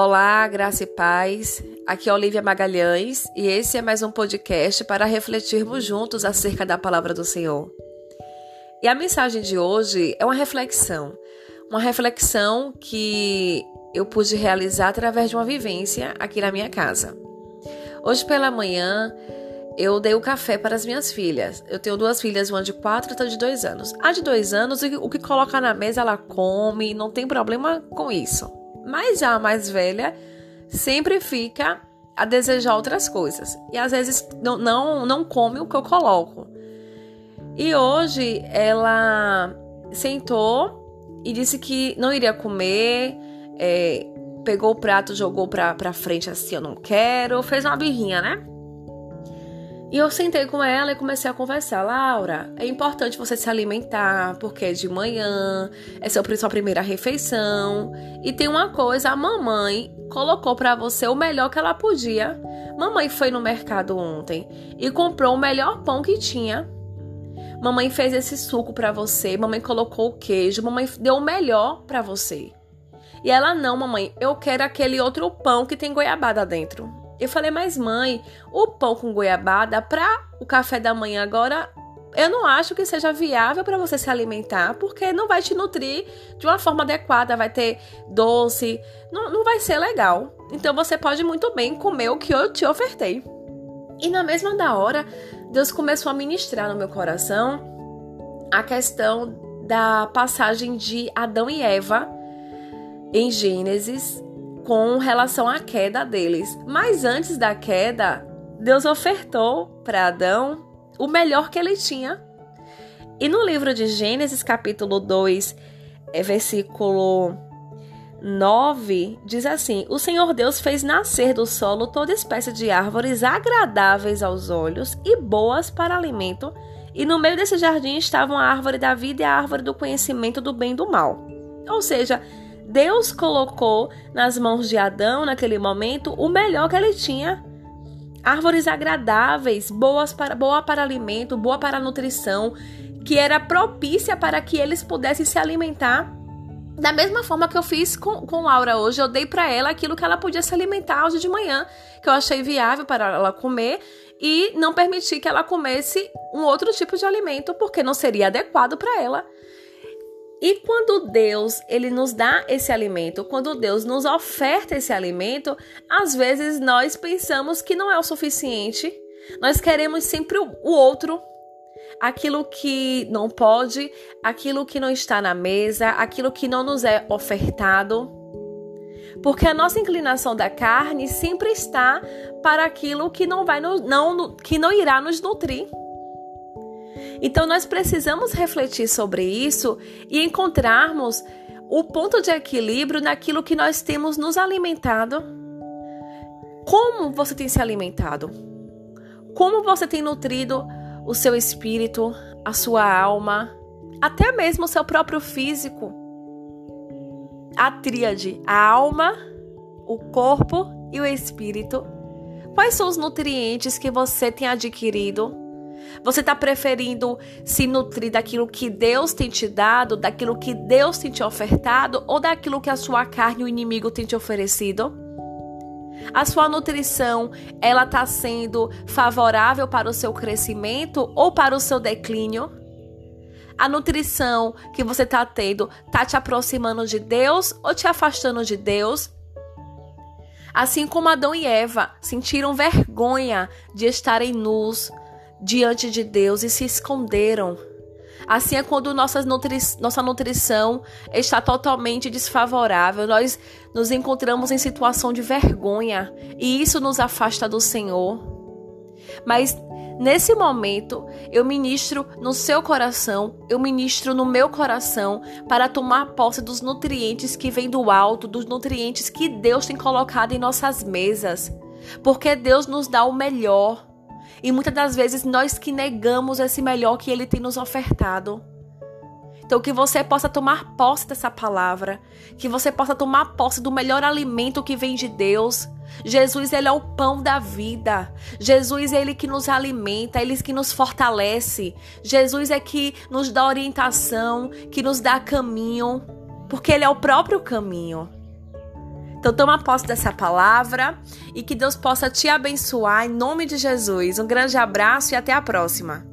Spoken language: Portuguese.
Olá, graça e paz. Aqui é Olivia Magalhães e esse é mais um podcast para refletirmos juntos acerca da palavra do Senhor. E a mensagem de hoje é uma reflexão, uma reflexão que eu pude realizar através de uma vivência aqui na minha casa. Hoje pela manhã eu dei o café para as minhas filhas. Eu tenho duas filhas, uma de quatro e outra de dois anos. A de dois anos, o que coloca na mesa ela come, não tem problema com isso. Mas já a mais velha sempre fica a desejar outras coisas. E às vezes não, não, não come o que eu coloco. E hoje ela sentou e disse que não iria comer, é, pegou o prato, jogou pra, pra frente assim, eu não quero, fez uma birrinha, né? E eu sentei com ela e comecei a conversar. Laura, é importante você se alimentar, porque é de manhã, é sua primeira refeição. E tem uma coisa, a mamãe colocou para você o melhor que ela podia. Mamãe foi no mercado ontem e comprou o melhor pão que tinha. Mamãe fez esse suco para você, mamãe colocou o queijo, mamãe deu o melhor para você. E ela não, mamãe, eu quero aquele outro pão que tem goiabada dentro. Eu falei, mas mãe, o pão com goiabada para o café da manhã agora, eu não acho que seja viável para você se alimentar, porque não vai te nutrir de uma forma adequada, vai ter doce, não, não vai ser legal. Então você pode muito bem comer o que eu te ofertei. E na mesma da hora, Deus começou a ministrar no meu coração a questão da passagem de Adão e Eva em Gênesis com relação à queda deles. Mas antes da queda, Deus ofertou para Adão o melhor que ele tinha. E no livro de Gênesis, capítulo 2, é versículo 9, diz assim: O Senhor Deus fez nascer do solo toda espécie de árvores agradáveis aos olhos e boas para alimento, e no meio desse jardim estavam a árvore da vida e a árvore do conhecimento do bem e do mal. Ou seja, Deus colocou nas mãos de Adão, naquele momento, o melhor que ele tinha. Árvores agradáveis, boas para, boa para alimento, boa para nutrição, que era propícia para que eles pudessem se alimentar. Da mesma forma que eu fiz com, com Laura hoje, eu dei para ela aquilo que ela podia se alimentar hoje de manhã, que eu achei viável para ela comer, e não permiti que ela comesse um outro tipo de alimento, porque não seria adequado para ela. E quando Deus ele nos dá esse alimento, quando Deus nos oferta esse alimento, às vezes nós pensamos que não é o suficiente. Nós queremos sempre o outro, aquilo que não pode, aquilo que não está na mesa, aquilo que não nos é ofertado. Porque a nossa inclinação da carne sempre está para aquilo que não vai no, não que não irá nos nutrir. Então nós precisamos refletir sobre isso e encontrarmos o ponto de equilíbrio naquilo que nós temos nos alimentado. Como você tem se alimentado? Como você tem nutrido o seu espírito, a sua alma, até mesmo o seu próprio físico? A tríade, a alma, o corpo e o espírito. Quais são os nutrientes que você tem adquirido você está preferindo se nutrir daquilo que Deus tem te dado, daquilo que Deus tem te ofertado ou daquilo que a sua carne, o inimigo, tem te oferecido? A sua nutrição, ela está sendo favorável para o seu crescimento ou para o seu declínio? A nutrição que você está tendo está te aproximando de Deus ou te afastando de Deus? Assim como Adão e Eva sentiram vergonha de estarem nus, diante de Deus e se esconderam. Assim é quando nossa, nutri nossa nutrição está totalmente desfavorável, nós nos encontramos em situação de vergonha e isso nos afasta do Senhor. Mas nesse momento, eu ministro no seu coração, eu ministro no meu coração para tomar posse dos nutrientes que vêm do alto, dos nutrientes que Deus tem colocado em nossas mesas. Porque Deus nos dá o melhor. E muitas das vezes nós que negamos esse melhor que ele tem nos ofertado. Então, que você possa tomar posse dessa palavra, que você possa tomar posse do melhor alimento que vem de Deus. Jesus, ele é o pão da vida. Jesus ele que nos alimenta, ele que nos fortalece. Jesus é que nos dá orientação, que nos dá caminho, porque ele é o próprio caminho. Então toma posse dessa palavra e que Deus possa te abençoar em nome de Jesus. Um grande abraço e até a próxima.